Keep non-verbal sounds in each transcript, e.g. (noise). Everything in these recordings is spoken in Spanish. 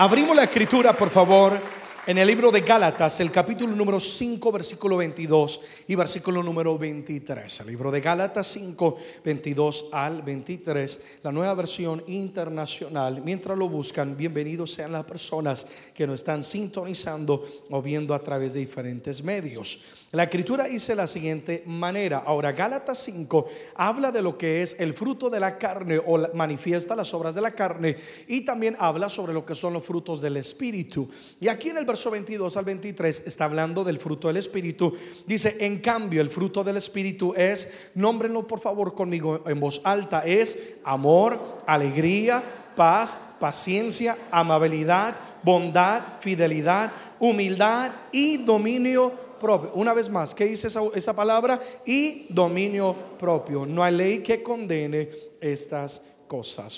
Abrimos la escritura, por favor, en el libro de Gálatas, el capítulo número 5, versículo 22 y versículo número 23. El libro de Gálatas 5, 22 al 23, la nueva versión internacional. Mientras lo buscan, bienvenidos sean las personas que nos están sintonizando o viendo a través de diferentes medios. La escritura dice la siguiente manera. Ahora, Gálatas 5 habla de lo que es el fruto de la carne o manifiesta las obras de la carne y también habla sobre lo que son los frutos del espíritu. Y aquí en el verso 22 al 23 está hablando del fruto del espíritu. Dice, en cambio, el fruto del espíritu es, nómbrenlo por favor conmigo en voz alta, es amor, alegría, paz, paciencia, amabilidad, bondad, fidelidad, humildad y dominio propio. Una vez más, ¿qué dice esa, esa palabra? Y dominio propio. No hay ley que condene estas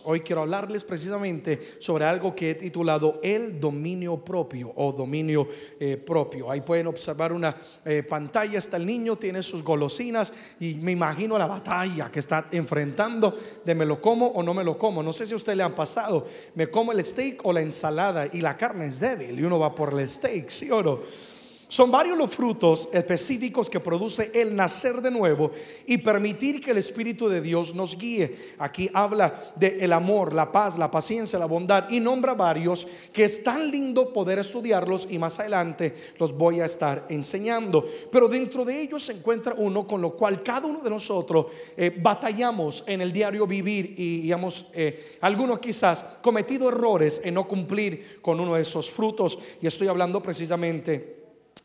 Hoy quiero hablarles precisamente sobre algo que he titulado el dominio propio o dominio eh, propio. Ahí pueden observar una eh, pantalla, está el niño, tiene sus golosinas y me imagino la batalla que está enfrentando de me lo como o no me lo como. No sé si a usted le han pasado, me como el steak o la ensalada y la carne es débil y uno va por el steak, ¿sí o no? Son varios los frutos específicos que produce el nacer de nuevo y permitir que el Espíritu de Dios nos guíe. Aquí habla de el amor, la paz, la paciencia, la bondad y nombra varios que es tan lindo poder estudiarlos y más adelante los voy a estar enseñando. Pero dentro de ellos se encuentra uno con lo cual cada uno de nosotros eh, batallamos en el diario vivir y hemos, eh, algunos quizás cometido errores en no cumplir con uno de esos frutos y estoy hablando precisamente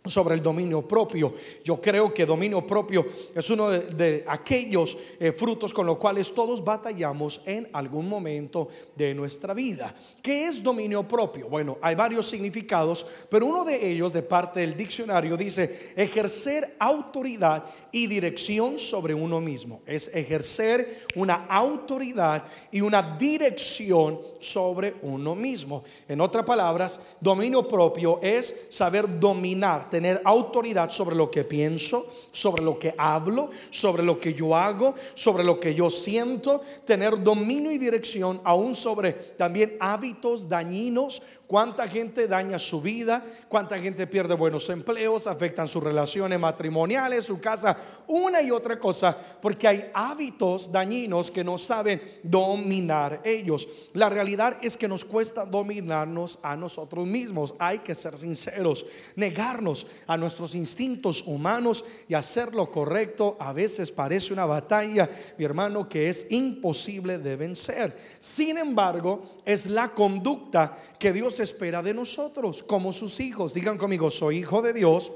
sobre el dominio propio. Yo creo que dominio propio es uno de, aquellos eh, frutos con los cuales todos batallamos en algún momento de nuestra vida. ¿Qué es dominio propio? Bueno, hay varios significados, pero uno de ellos de parte del diccionario dice ejercer autoridad y dirección sobre uno mismo. Es ejercer una autoridad y una dirección sobre uno mismo. En otras palabras, dominio propio es saber dominar tener autoridad sobre lo que pienso, sobre lo que hablo, sobre lo que yo hago, sobre lo que yo siento, tener dominio y dirección aún sobre también hábitos dañinos cuánta gente daña su vida, cuánta gente pierde buenos empleos, afectan sus relaciones matrimoniales, su casa, una y otra cosa, porque hay hábitos dañinos que no saben dominar ellos. La realidad es que nos cuesta dominarnos a nosotros mismos, hay que ser sinceros, negarnos a nuestros instintos humanos y hacer lo correcto. A veces parece una batalla, mi hermano, que es imposible de vencer. Sin embargo, es la conducta que Dios espera de nosotros como sus hijos. Digan conmigo, soy hijo de Dios,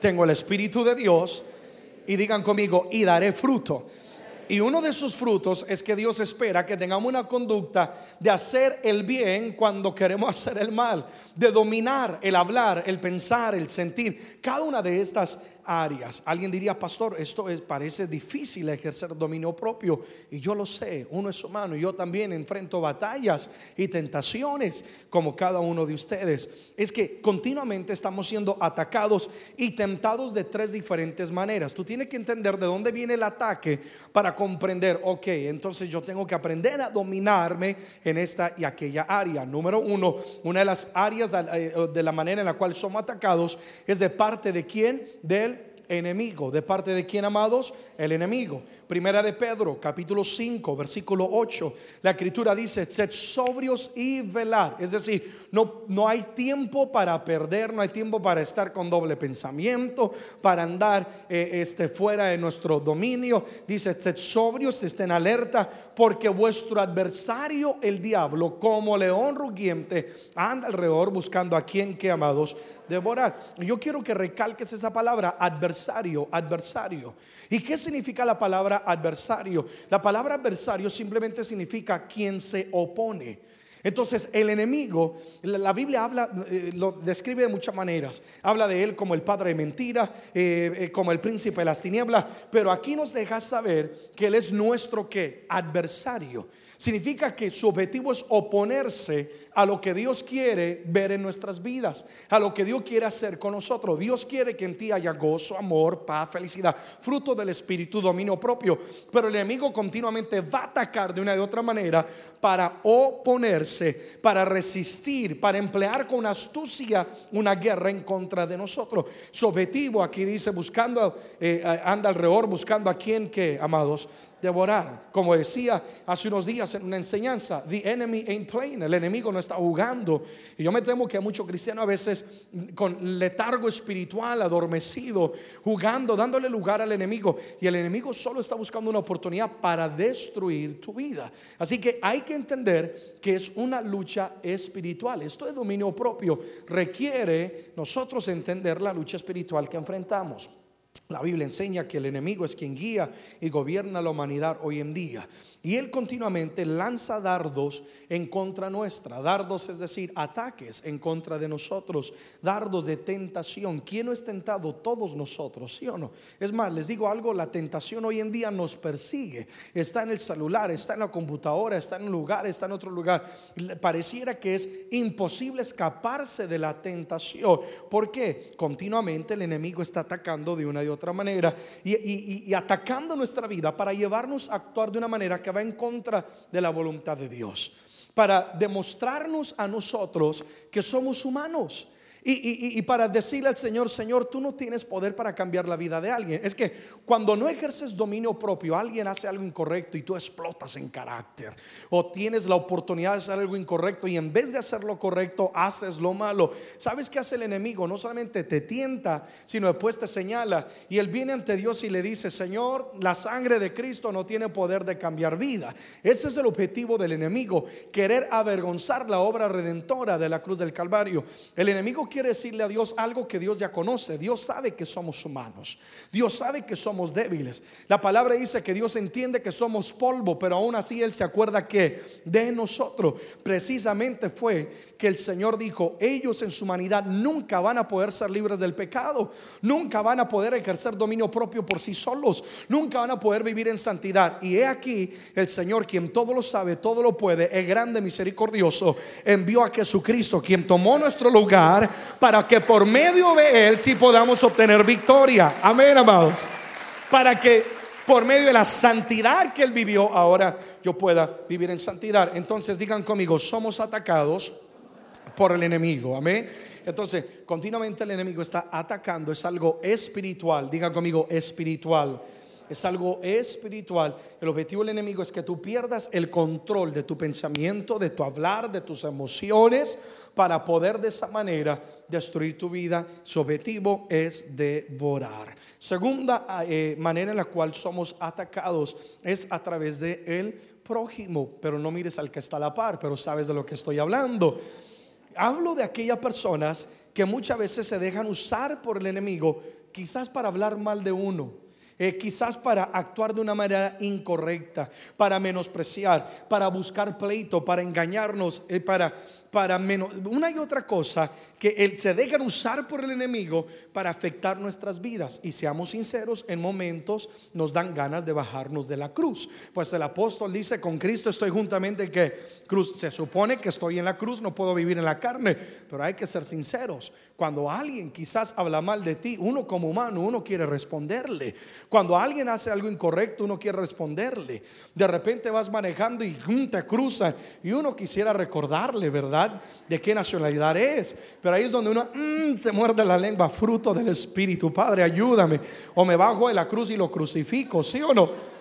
tengo el Espíritu de Dios y digan conmigo, y daré fruto. Y uno de sus frutos es que Dios espera que tengamos una conducta de hacer el bien cuando queremos hacer el mal, de dominar el hablar, el pensar, el sentir. Cada una de estas áreas. Alguien diría, pastor, esto parece difícil ejercer dominio propio. Y yo lo sé, uno es humano. Yo también enfrento batallas y tentaciones como cada uno de ustedes. Es que continuamente estamos siendo atacados y tentados de tres diferentes maneras. Tú tienes que entender de dónde viene el ataque para comprender, ok, entonces yo tengo que aprender a dominarme en esta y aquella área. Número uno, una de las áreas de eh, la manera en la cual somos atacados es de parte de quién? Del enemigo. ¿De parte de quién, amados? El enemigo. Primera de Pedro, capítulo 5, versículo 8. La escritura dice, sed sobrios y velar. Es decir, no, no hay tiempo para perder, no hay tiempo para estar con doble pensamiento, para andar eh, este, fuera de nuestro dominio. Dice, sed sobrios, estén alerta, porque vuestro adversario, el diablo, como león rugiente, anda alrededor buscando a quien que, amados, devorar. Yo quiero que recalques esa palabra, adversario, adversario. ¿Y qué significa la palabra adversario? La palabra adversario simplemente significa quien se opone. Entonces el enemigo, la Biblia habla, eh, lo describe de muchas maneras. Habla de él como el padre de mentira, eh, eh, como el príncipe de las tinieblas, pero aquí nos deja saber que él es nuestro ¿qué? adversario. Significa que su objetivo es oponerse a lo que Dios quiere ver en nuestras vidas, a lo que Dios quiere hacer con nosotros. Dios quiere que en ti haya gozo, amor, paz, felicidad, fruto del Espíritu, dominio propio. Pero el enemigo continuamente va a atacar de una y otra manera para oponerse para resistir, para emplear con astucia una guerra en contra de nosotros. Su objetivo aquí dice, buscando, eh, anda alrededor, buscando a quien que, amados, devorar. Como decía hace unos días en una enseñanza, the enemy ain't playing, el enemigo no está jugando. Y yo me temo que hay muchos cristianos a veces con letargo espiritual, adormecido, jugando, dándole lugar al enemigo. Y el enemigo solo está buscando una oportunidad para destruir tu vida. Así que hay que entender que es una lucha espiritual. Esto de dominio propio requiere nosotros entender la lucha espiritual que enfrentamos. La Biblia enseña que el enemigo es quien guía y gobierna la humanidad hoy en día. Y él continuamente lanza dardos en contra nuestra. Dardos es decir, ataques en contra de nosotros. Dardos de tentación. ¿Quién no es tentado? Todos nosotros, ¿sí o no? Es más, les digo algo, la tentación hoy en día nos persigue. Está en el celular, está en la computadora, está en un lugar, está en otro lugar. Pareciera que es imposible escaparse de la tentación. ¿Por qué? Continuamente el enemigo está atacando de una y otra otra manera y, atacando nuestra vida para llevarnos a actuar de una manera que va en contra de la voluntad de Dios, para demostrarnos a nosotros que somos humanos y, para decirle al Señor, Señor, tú no tienes poder para cambiar la vida de alguien. Es que cuando no ejerces dominio propio, alguien hace algo incorrecto y tú explotas en carácter. O tienes la oportunidad de hacer algo incorrecto y en vez de hacer lo correcto, haces lo malo. ¿Sabes qué hace el enemigo? No solamente te tienta, sino después te señala. Y él viene ante Dios y le dice, Señor, la sangre de Cristo no tiene poder de cambiar vida. Ese es el objetivo del enemigo, querer avergonzar la obra redentora de la cruz del Calvario. El enemigo quiere decirle a Dios algo que Dios ya conoce. Dios sabe que somos humanos. Dios sabe que somos débiles. La palabra dice que Dios entiende que somos polvo, pero aún así Él se acuerda que de nosotros precisamente fue que el Señor dijo, ellos en su humanidad nunca van a poder ser libres del pecado, nunca van a poder ejercer dominio propio por sí solos, nunca van a poder vivir en santidad. Y he aquí el Señor, quien todo lo sabe, todo lo puede, es grande, misericordioso, envió a Jesucristo, quien tomó nuestro lugar para que por medio de Él sí podamos obtener victoria. Amén, amados. Para que por medio de la santidad que Él vivió, ahora yo pueda vivir en santidad. Entonces digan conmigo, somos atacados por el enemigo. Amén. Entonces, continuamente el enemigo está atacando. Es algo espiritual. Digan conmigo, espiritual es algo espiritual. El objetivo del enemigo es que tú pierdas el control de tu pensamiento, de tu hablar, de tus emociones, para poder de esa manera destruir tu vida. Su objetivo es devorar. Segunda eh, manera en la cual somos atacados es a través de el prójimo, pero no mires al que está a la par, pero sabes de lo que estoy hablando. Hablo de aquellas personas que muchas veces se dejan usar por el enemigo, quizás para hablar mal de uno eh, quizás para actuar de una manera incorrecta, para menospreciar, para buscar pleito, para engañarnos, eh, para para menos, una y otra cosa que se dejan usar por el enemigo para afectar nuestras vidas. Y seamos sinceros, en momentos nos dan ganas de bajarnos de la cruz. Pues el apóstol dice, con Cristo estoy juntamente que cruz. Se supone que estoy en la cruz, no puedo vivir en la carne, pero hay que ser sinceros. Cuando alguien quizás habla mal de ti, uno como humano, uno quiere responderle. Cuando alguien hace algo incorrecto, uno quiere responderle. De repente vas manejando y te cruza y uno quisiera recordarle, ¿verdad? De qué nacionalidad es. Pero ahí es donde uno mm, se muerde la lengua, fruto del Espíritu. Padre, ayúdame. O me bajo de la cruz y lo crucifico, ¿sí o no?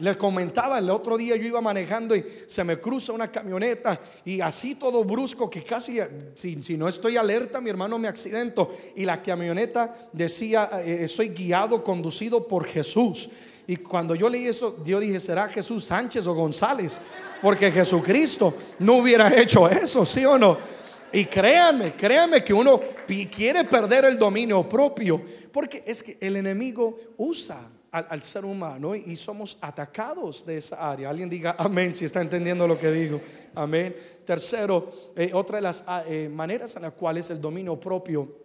Les comentaba el otro día yo iba manejando y se me cruza una camioneta y así todo brusco que casi, si, no estoy alerta, mi hermano me accidento. Y la camioneta decía, eh, estoy guiado, conducido por Jesús. Y cuando yo leí eso, yo dije, ¿será Jesús Sánchez o González? Porque Jesucristo no hubiera hecho eso, ¿sí o no? Y créanme, créanme que uno quiere perder el dominio propio, porque es que el enemigo usa al, ser humano y somos atacados de esa área. Alguien diga amén si está entendiendo lo que digo. Amén. Tercero, eh, otra de las ah, eh, maneras en las cuales el dominio propio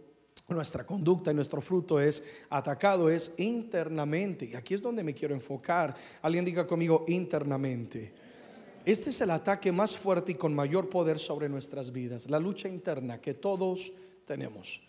nuestra conducta y nuestro fruto es atacado, es internamente. Y aquí es donde me quiero enfocar. Alguien diga conmigo internamente. Este es el ataque más fuerte y con mayor poder sobre nuestras vidas, la lucha interna que todos tenemos.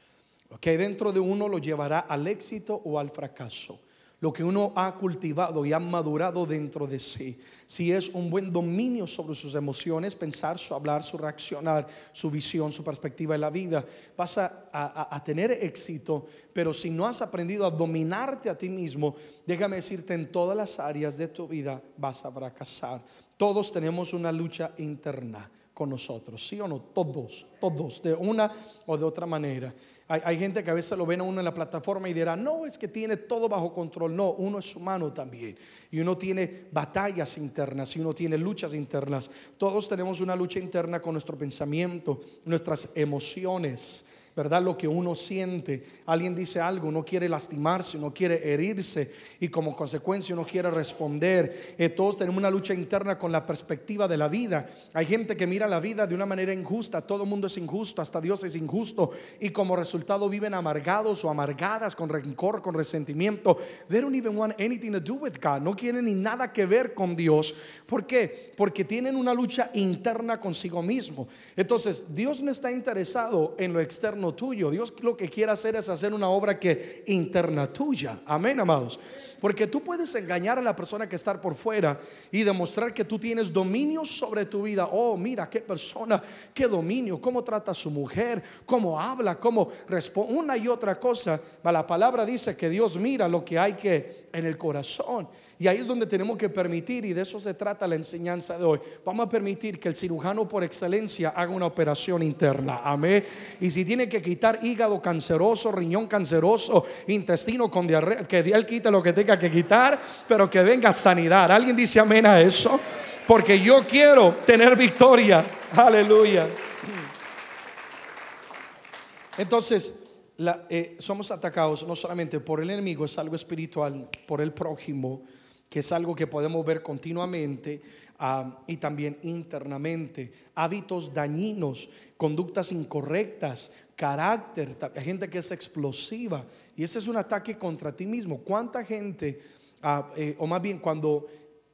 Lo que hay dentro de uno lo llevará al éxito o al fracaso. Lo que uno ha cultivado y ha madurado dentro de sí. Si es un buen dominio sobre sus emociones, pensar, su hablar, su reaccionar, su visión, su perspectiva de la vida, vas a, a, tener éxito. Pero si no has aprendido a dominarte a ti mismo, déjame decirte, en todas las áreas de tu vida vas a fracasar. Todos tenemos una lucha interna con nosotros, ¿sí o no? Todos, todos, de una o de otra manera. Hay, gente que a veces lo ven a uno en la plataforma y dirá, no, es que tiene todo bajo control. No, uno es humano también. Y uno tiene batallas internas y uno tiene luchas internas. Todos tenemos una lucha interna con nuestro pensamiento, nuestras emociones. ¿Verdad? Lo que uno siente. Alguien dice algo, uno quiere lastimarse, uno quiere herirse y como consecuencia uno quiere responder. Eh, todos tenemos una lucha interna con la perspectiva de la vida. Hay gente que mira la vida de una manera injusta, todo el mundo es injusto, hasta Dios es injusto y como resultado viven amargados o amargadas con rencor, con resentimiento. They don't even want anything to do with God. No quieren ni nada que ver con Dios. ¿Por qué? Porque tienen una lucha interna consigo mismo. Entonces, Dios no está interesado en lo externo tuyo. Dios lo que quiere hacer es hacer una obra que interna tuya. Amén, amados. Porque tú puedes engañar a la persona que está por fuera y demostrar que tú tienes dominio sobre tu vida. Oh, mira qué persona, qué dominio, cómo trata a su mujer, cómo habla, cómo responde, una y otra cosa. La palabra dice que Dios mira lo que hay que en el corazón. Y ahí es donde tenemos que permitir, y de eso se trata la enseñanza de hoy. Vamos a permitir que el cirujano por excelencia haga una operación interna. Amén. Y si tiene que quitar hígado canceroso, riñón canceroso, intestino con diarrea, que él quite lo que tenga que quitar, pero que venga sanidad. ¿Alguien dice amén a eso? Porque yo quiero tener victoria. Aleluya. Entonces, eh, somos atacados no solamente por el enemigo, es algo espiritual, por el prójimo que es algo que podemos ver continuamente ah, y también internamente. Hábitos dañinos, conductas incorrectas, carácter, hay gente que es explosiva y ese es un ataque contra ti mismo. ¿Cuánta gente, ah, eh, o más bien cuando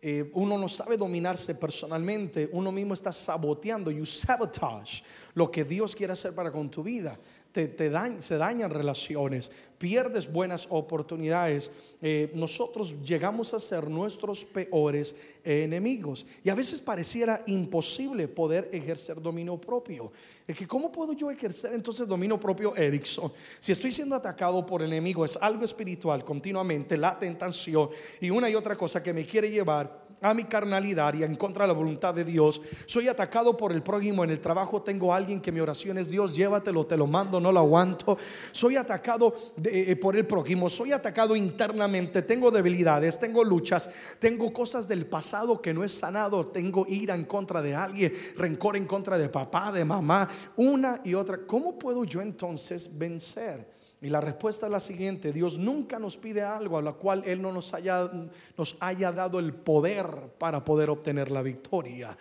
eh, uno no sabe dominarse personalmente, uno mismo está saboteando, you sabotage lo que Dios quiere hacer para con tu vida te, se dañan relaciones, pierdes buenas oportunidades. Eh, nosotros llegamos a ser nuestros peores enemigos. Y a veces pareciera imposible poder ejercer dominio propio. Es que, ¿cómo puedo yo ejercer entonces dominio propio, Erickson? Si estoy siendo atacado por el enemigo, es algo espiritual continuamente, la tentación y una y otra cosa que me quiere llevar a mi carnalidad y en contra de la voluntad de Dios. Soy atacado por el prójimo en el trabajo. Tengo alguien que mi oración es Dios, llévatelo, te lo mando, no lo aguanto. Soy atacado eh, por el prójimo. Soy atacado internamente. Tengo debilidades, tengo luchas, tengo cosas del pasado que no es sanado. Tengo ira en contra de alguien, rencor en contra de papá, de mamá, una y otra. ¿Cómo puedo yo entonces vencer? Y la respuesta es la siguiente, Dios nunca nos pide algo a lo cual Él no nos haya, nos haya dado el poder para poder obtener la victoria.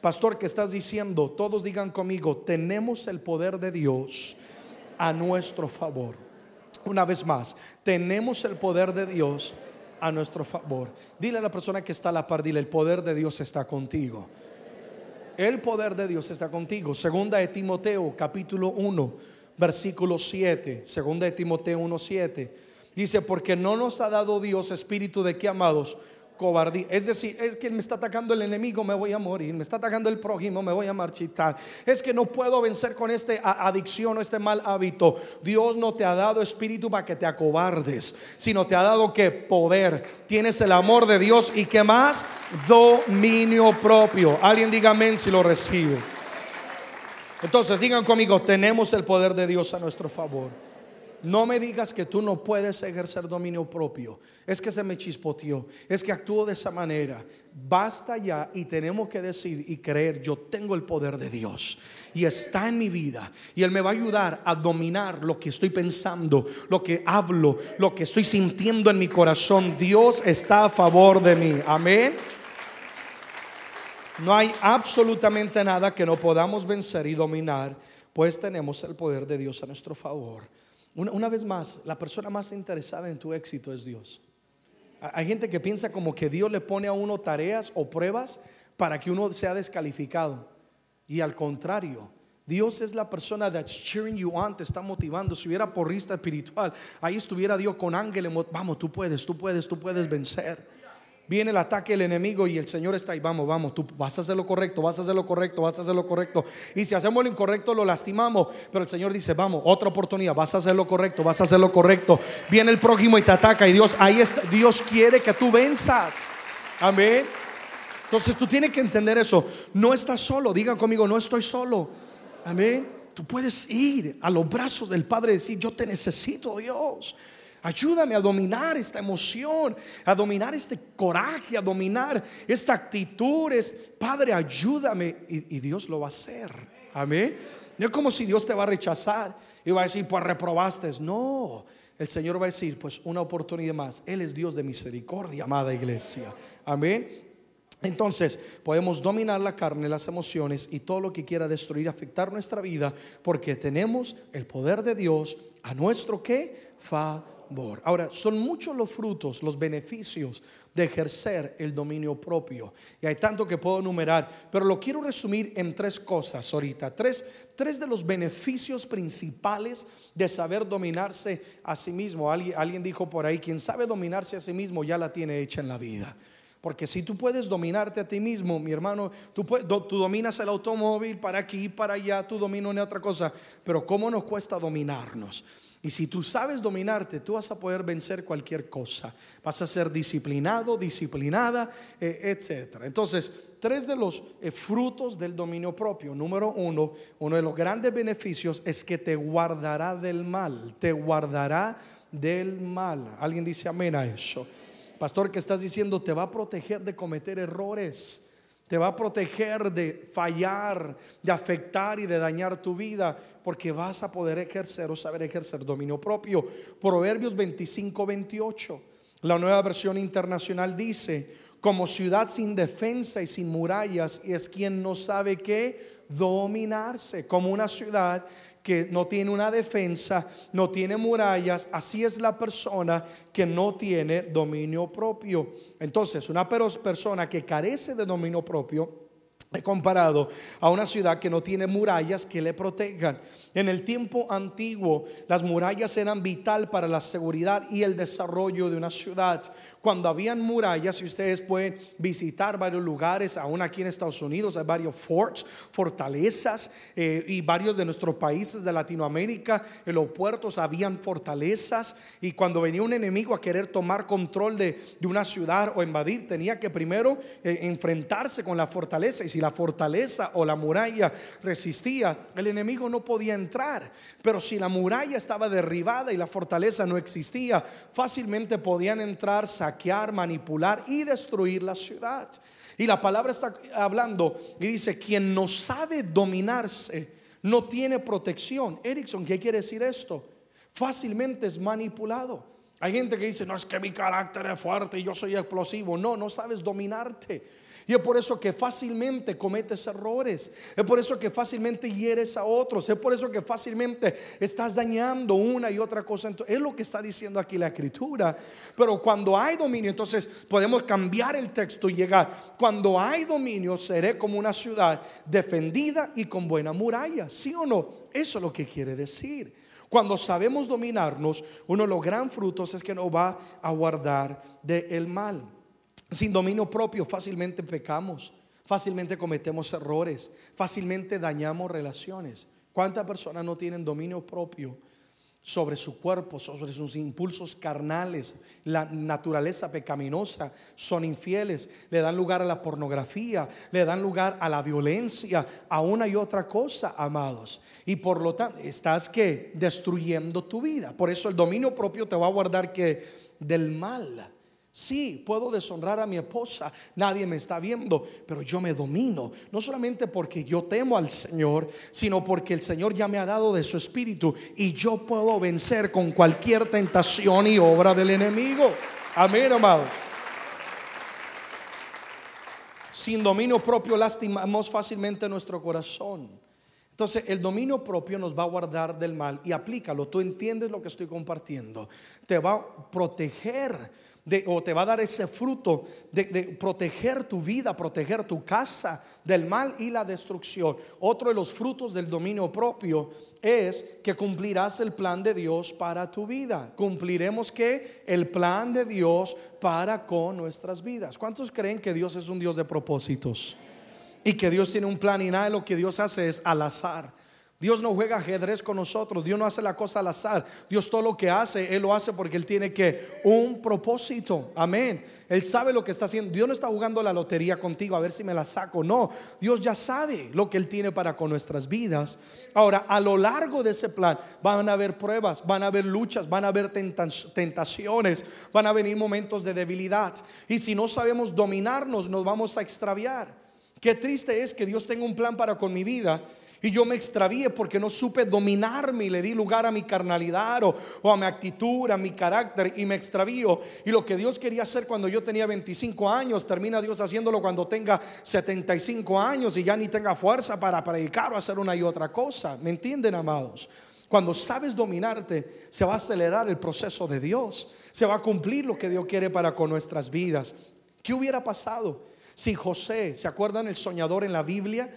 Pastor, ¿qué estás diciendo? Todos digan conmigo, tenemos el poder de Dios a nuestro favor. Una vez más, tenemos el poder de Dios a nuestro favor. Dile a la persona que está a la par, dile, el poder de Dios está contigo. El poder de Dios está contigo. Segunda de Timoteo, capítulo 1 versículo 7, segunda de Timoteo 1:7. Dice, porque no nos ha dado Dios espíritu de que amados cobardía. Es decir, es que me está atacando el enemigo, me voy a morir. Me está atacando el prójimo, me voy a marchitar. Es que no puedo vencer con esta adicción o este mal hábito. Dios no te ha dado espíritu para que te acobardes, sino te ha dado que poder. Tienes el amor de Dios y que más dominio propio. Alguien diga amén si lo recibe. Entonces digan conmigo, tenemos el poder de Dios a nuestro favor. No me digas que tú no puedes ejercer dominio propio. Es que se me chispoteó. Es que actúo de esa manera. Basta ya y tenemos que decir y creer, yo tengo el poder de Dios. Y está en mi vida. Y Él me va a ayudar a dominar lo que estoy pensando, lo que hablo, lo que estoy sintiendo en mi corazón. Dios está a favor de mí. Amén. No hay absolutamente nada que no podamos vencer y dominar, pues tenemos el poder de Dios a nuestro favor. Una, vez más, la persona más interesada en tu éxito es Dios. Hay gente que piensa como que Dios le pone a uno tareas o pruebas para que uno sea descalificado. Y al contrario, Dios es la persona that's cheering you on, te está motivando. Si hubiera porrista espiritual, ahí estuviera Dios con ángeles. Vamos, tú puedes, tú puedes, tú puedes vencer. Viene el ataque del enemigo y el Señor está ahí. Vamos, vamos, tú vas a hacer lo correcto, vas a hacer lo correcto, vas a hacer lo correcto. Y si hacemos lo incorrecto, lo lastimamos. Pero el Señor dice, vamos, otra oportunidad, vas a hacer lo correcto, vas a hacer lo correcto. Viene el prójimo y te ataca. Y Dios, ahí está, Dios quiere que tú venzas. Amén. Entonces tú tienes que entender eso. No estás solo. Digan conmigo, no estoy solo. Amén. Tú puedes ir a los brazos del Padre y decir, yo te necesito, Dios. Ayúdame a dominar esta emoción, a dominar este coraje, a dominar esta actitud. Padre, ayúdame. Y, Dios lo va a hacer. Amén. No es como si Dios te va a rechazar y va a decir, pues reprobaste. No, el Señor va a decir, pues una oportunidad más. Él es Dios de misericordia, amada iglesia. Amén. Entonces podemos dominar la carne, las emociones y todo lo que quiera destruir, afectar nuestra vida, porque tenemos el poder de Dios a nuestro que favor. Ahora, son muchos los frutos, los beneficios de ejercer el dominio propio. Y hay tanto que puedo enumerar, pero lo quiero resumir en tres cosas ahorita. Tres, tres de los beneficios principales de saber dominarse a sí mismo. Alguien, alguien dijo por ahí, quien sabe dominarse a sí mismo ya la tiene hecha en la vida. Porque si tú puedes dominarte a ti mismo, mi hermano, tú, tú dominas el automóvil para aquí, para allá, tú dominas una otra cosa, pero ¿cómo nos cuesta dominarnos? Y si tú sabes dominarte, tú vas a poder vencer cualquier cosa. Vas a ser disciplinado, disciplinada, eh, etc. Entonces, tres de los eh, frutos del dominio propio. Número uno, uno de los grandes beneficios es que te guardará del mal. Te guardará del mal. ¿Alguien dice amén a eso? Pastor, que estás diciendo te va a proteger de cometer errores, te va a proteger de fallar, de afectar y de dañar tu vida, porque vas a poder ejercer o saber ejercer dominio propio. Proverbios 25, 28. La nueva versión internacional dice, como ciudad sin defensa y sin murallas, y es quien no sabe qué dominarse, como una ciudad que no tiene una defensa, no tiene murallas, así es la persona que no tiene dominio propio. Entonces, una persona que carece de dominio propio, comparado a una ciudad que no tiene murallas que le protejan. En el tiempo antiguo, las murallas eran vital para la seguridad y el desarrollo de una ciudad cuando habían murallas, y ustedes pueden visitar varios lugares, aún aquí en Estados Unidos hay varios forts, fortalezas, eh, y varios de nuestros países de Latinoamérica, en los puertos habían fortalezas, y cuando venía un enemigo a querer tomar control de, una ciudad o invadir, tenía que primero eh, enfrentarse con la fortaleza, y si la fortaleza o la muralla resistía, el enemigo no podía entrar, pero si la muralla estaba derribada y la fortaleza no existía, fácilmente podían entrar, saquear, manipular y destruir la ciudad. Y la palabra está hablando y dice, quien no sabe dominarse no tiene protección. Erickson, ¿qué quiere decir esto? Fácilmente es manipulado. Hay gente que dice, no es que mi carácter es fuerte y yo soy explosivo. No, no sabes dominarte. Y es por eso que fácilmente cometes errores. Es por eso que fácilmente hieres a otros. Es por eso que fácilmente estás dañando una y otra cosa. es lo que está diciendo aquí la escritura. Pero cuando hay dominio, entonces podemos cambiar el texto y llegar. Cuando hay dominio, seré como una ciudad defendida y con buena muralla. ¿Sí o no? Eso es lo que quiere decir. Cuando sabemos dominarnos, uno de los gran frutos es que nos va a guardar del mal. Sin dominio propio fácilmente pecamos, fácilmente cometemos errores, fácilmente dañamos relaciones. ¿Cuántas personas no tienen dominio propio sobre su cuerpo, sobre sus impulsos carnales, la naturaleza pecaminosa? Son infieles, le dan lugar a la pornografía, le dan lugar a la violencia, a una y otra cosa, amados. Y por lo tanto, estás que destruyendo tu vida. Por eso el dominio propio te va a guardar que del mal. Sí, puedo deshonrar a mi esposa, nadie me está viendo, pero yo me domino, no solamente porque yo temo al Señor, sino porque el Señor ya me ha dado de su espíritu y yo puedo vencer con cualquier tentación y obra del enemigo. Amén, amados. Sin dominio propio lastimamos fácilmente nuestro corazón. Entonces, el dominio propio nos va a guardar del mal y aplícalo. Tú entiendes lo que estoy compartiendo. Te va a proteger o te va a dar ese fruto de, de, proteger tu vida, proteger tu casa del mal y la destrucción. Otro de los frutos del dominio propio es que cumplirás el plan de Dios para tu vida. Cumpliremos que el plan de Dios para con nuestras vidas. ¿Cuántos creen que Dios es un Dios de propósitos? y que Dios tiene un plan y nada de lo que Dios hace es al azar. Dios no juega ajedrez con nosotros, Dios no hace la cosa al azar. Dios todo lo que hace, Él lo hace porque Él tiene que un propósito. Amén. Él sabe lo que está haciendo. Dios no está jugando la lotería contigo a ver si me la saco. No, Dios ya sabe lo que Él tiene para con nuestras vidas. Ahora, a lo largo de ese plan van a haber pruebas, van a haber luchas, van a haber tentaciones, van a venir momentos de debilidad. Y si no sabemos dominarnos, nos vamos a extraviar. Qué triste es que Dios tenga un plan para con mi vida y yo me extravíe porque no supe dominarme y le di lugar a mi carnalidad o, a mi actitud, a mi carácter y me extravío. Y lo que Dios quería hacer cuando yo tenía 25 años, termina Dios haciéndolo cuando tenga 75 años y ya ni tenga fuerza para predicar o hacer una y otra cosa. ¿Me entienden, amados? Cuando sabes dominarte, se va a acelerar el proceso de Dios. Se va a cumplir lo que Dios quiere para con nuestras vidas. ¿Qué hubiera pasado? si José, ¿se acuerdan el soñador en la Biblia?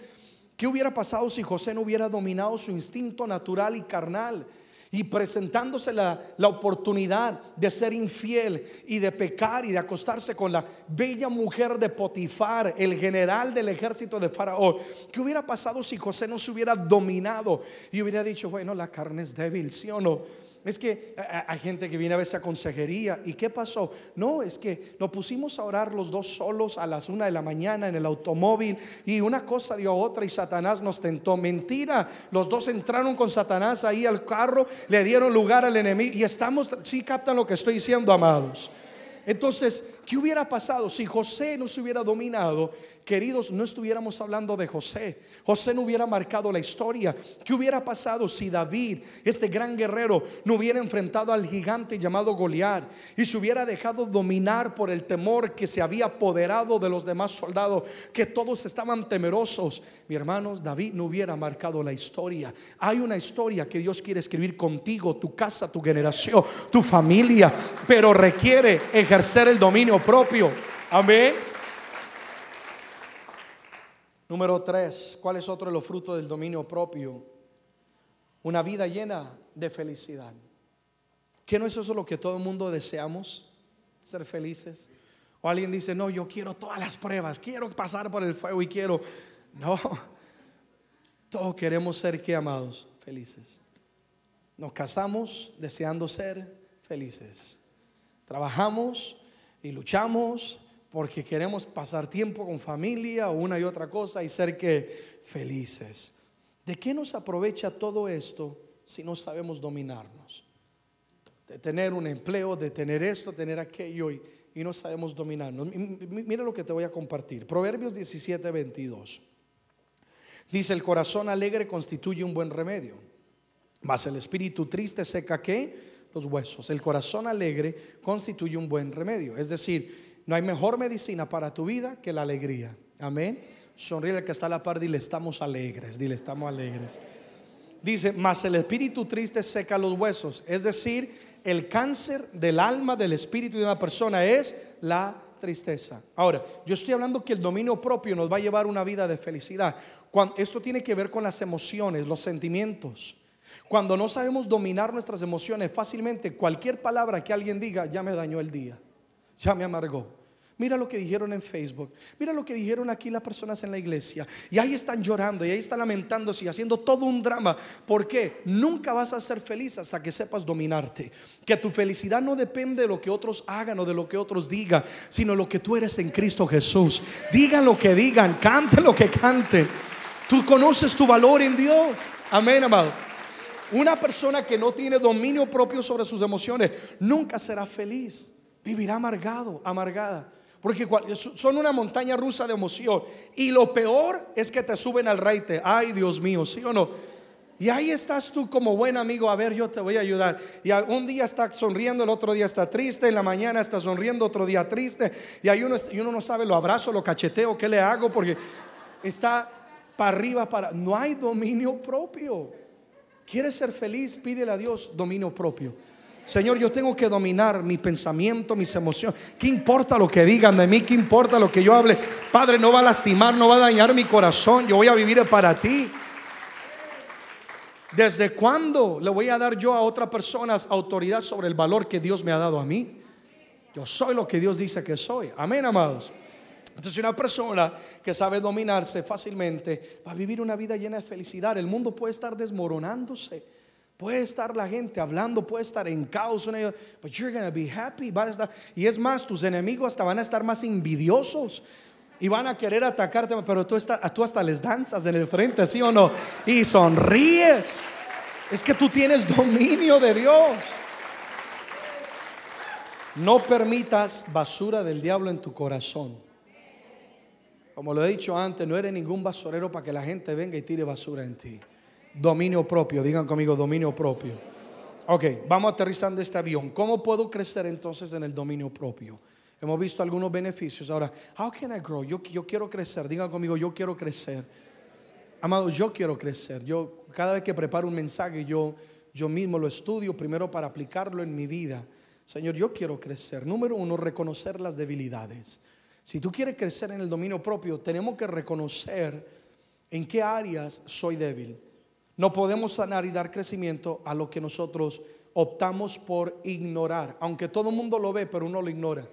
¿Qué hubiera pasado si José no hubiera dominado su instinto natural y carnal? Y presentándose la, la, oportunidad de ser infiel y de pecar y de acostarse con la bella mujer de Potifar, el general del ejército de Faraón. ¿Qué hubiera pasado si José no se hubiera dominado y hubiera dicho, bueno, la carne es débil, ¿sí o no? Es que hay gente que viene a veces a consejería. ¿Y qué pasó? No, es que nos pusimos a orar los dos solos a las una de la mañana en el automóvil y una cosa dio otra y Satanás nos tentó. Mentira, los dos entraron con Satanás ahí al carro, le dieron lugar al enemigo y estamos, sí captan lo que estoy diciendo, amados. Entonces, ¿qué hubiera pasado si José no se hubiera dominado queridos, no estuviéramos hablando de José. José no hubiera marcado la historia. ¿Qué hubiera pasado si David, este gran guerrero, no hubiera enfrentado al gigante llamado Goliat y se hubiera dejado dominar por el temor que se había apoderado de los demás soldados, que todos estaban temerosos? Mi hermanos, David no hubiera marcado la historia. Hay una historia que Dios quiere escribir contigo, tu casa, tu generación, tu familia, pero requiere ejercer el dominio propio. Amén. Número tres, ¿cuál es otro de los frutos del dominio propio? Una vida llena de felicidad. ¿Qué no es eso lo que todo el mundo deseamos? Ser felices. O alguien dice, no, yo quiero todas las pruebas, quiero pasar por el fuego y quiero... No, todos queremos ser, ¿qué amados? Felices. Nos casamos deseando ser felices. Trabajamos y luchamos porque queremos pasar tiempo con familia o una y otra cosa y ser que felices. ¿De qué nos aprovecha todo esto si no sabemos dominarnos? De tener un empleo, de tener esto, tener aquello y, no sabemos dominarnos. Mira lo que te voy a compartir. Proverbios 17, 22. Dice, el corazón alegre constituye un buen remedio, mas el espíritu triste seca qué? Los huesos. El corazón alegre constituye un buen remedio. Es decir, no hay mejor medicina para tu vida que la alegría. Amén. Sonríe el que está a la par, dile, estamos alegres, dile, estamos alegres. Dice, mas el espíritu triste seca los huesos. Es decir, el cáncer del alma, del espíritu de una persona es la tristeza. Ahora, yo estoy hablando que el dominio propio nos va a llevar una vida de felicidad. Cuando, esto tiene que ver con las emociones, los sentimientos. Cuando no sabemos dominar nuestras emociones fácilmente, cualquier palabra que alguien diga ya me dañó el día ya me amargó. Mira lo que dijeron en Facebook. Mira lo que dijeron aquí las personas en la iglesia. Y ahí están llorando y ahí están lamentándose y haciendo todo un drama. ¿Por qué? Nunca vas a ser feliz hasta que sepas dominarte. Que tu felicidad no depende de lo que otros hagan o de lo que otros digan, sino lo que tú eres en Cristo Jesús. Digan lo que digan, cante lo que canten. Tú conoces tu valor en Dios. Amén, amado. Una persona que no tiene dominio propio sobre sus emociones nunca será feliz vivirá amargado, amargada. Porque son una montaña rusa de emoción. Y lo peor es que te suben al reite. Ay, Dios mío, ¿sí o no? Y ahí estás tú como buen amigo, a ver, yo te voy a ayudar. Y un día está sonriendo, el otro día está triste, en la mañana está sonriendo, otro día triste. Y ahí uno, y uno no sabe, lo abrazo, lo cacheteo, ¿qué le hago? Porque está para arriba, para... No hay dominio propio. ¿Quieres ser feliz? Pídele a Dios dominio propio. Señor, yo tengo que dominar mi pensamiento, mis emociones. ¿Qué importa lo que digan de mí? ¿Qué importa lo que yo hable? Padre, no va a lastimar, no va a dañar mi corazón. Yo voy a vivir para ti. ¿Desde cuándo le voy a dar yo a otras personas autoridad sobre el valor que Dios me ha dado a mí? Yo soy lo que Dios dice que soy. Amén, amados. Entonces una persona que sabe dominarse fácilmente va a vivir una vida llena de felicidad. El mundo puede estar desmoronándose. Puede estar la gente hablando, puede estar en caos, but you're gonna be happy. y es más, tus enemigos hasta van a estar más envidiosos y van a querer atacarte, pero tú, tú hasta les danzas en el frente, ¿sí o no? Y sonríes. Es que tú tienes dominio de Dios. No permitas basura del diablo en tu corazón. Como lo he dicho antes, no eres ningún basurero para que la gente venga y tire basura en ti. Dominio propio, digan conmigo, dominio propio. Ok, vamos aterrizando este avión. ¿Cómo puedo crecer entonces en el dominio propio? Hemos visto algunos beneficios. Ahora, how can I grow? Yo, quiero crecer. Digan conmigo, yo quiero crecer. Amado, yo quiero crecer. Yo cada vez que preparo un mensaje, yo, yo mismo lo estudio primero para aplicarlo en mi vida. Señor, yo quiero crecer. Número uno, reconocer las debilidades. Si tú quieres crecer en el dominio propio, tenemos que reconocer en qué áreas soy débil. No podemos sanar y dar crecimiento a lo que nosotros optamos por ignorar, aunque todo el mundo lo ve, pero uno lo ignora.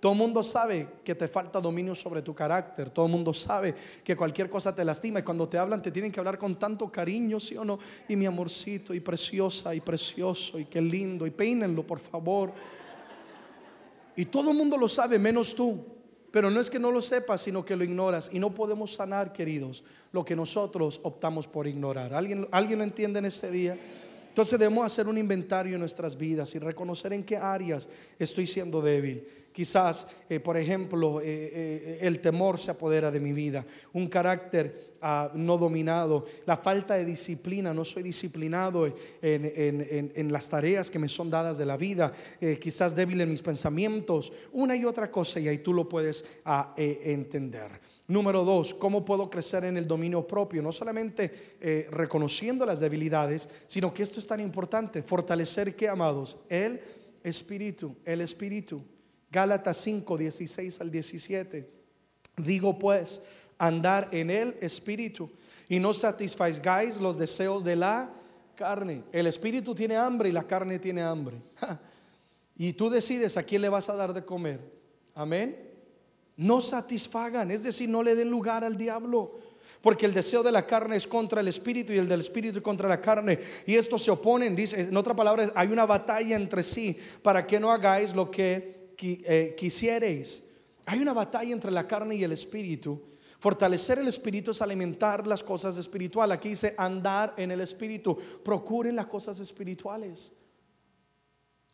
Todo el mundo sabe que te falta dominio sobre tu carácter. Todo el mundo sabe que cualquier cosa te lastima. Y cuando te hablan, te tienen que hablar con tanto cariño, ¿sí o no? Y mi amorcito, y preciosa, y precioso, y qué lindo. Y peínenlo, por favor. Y todo el mundo lo sabe, menos tú. Pero no es que no lo sepas, sino que lo ignoras. Y no podemos sanar, queridos, lo que nosotros optamos por ignorar. ¿Alguien, ¿alguien lo entiende en este día? Entonces debemos hacer un inventario en nuestras vidas y reconocer en qué áreas estoy siendo débil. Quizás, eh, por ejemplo, eh, eh, el temor se apodera de mi vida, un carácter ah, no dominado, la falta de disciplina, no soy disciplinado en, las tareas que me son dadas de la vida, quizás débil en mis pensamientos, una y otra cosa, y ahí tú lo puedes ah, entender. Número dos, ¿cómo puedo crecer en el dominio propio? No solamente reconociendo las debilidades, sino que esto es tan importante, fortalecer que, amados, el espíritu, el espíritu. Gálatas 5, 16 al 17. Digo pues, andar en el Espíritu y no satisfagáis los deseos de la carne. El Espíritu tiene hambre y la carne tiene hambre. Y tú decides a quién le vas a dar de comer. Amén. No satisfagan, es decir, no le den lugar al diablo. Porque el deseo de la carne es contra el espíritu y el del espíritu contra la carne. Y estos se oponen, dice, en otra palabra, hay una batalla entre sí para que no hagáis lo que eh, quisiereis. Hay una batalla entre la carne y el espíritu. Fortalecer el espíritu es alimentar las cosas espirituales. Aquí dice andar en el espíritu. Procuren las cosas espirituales.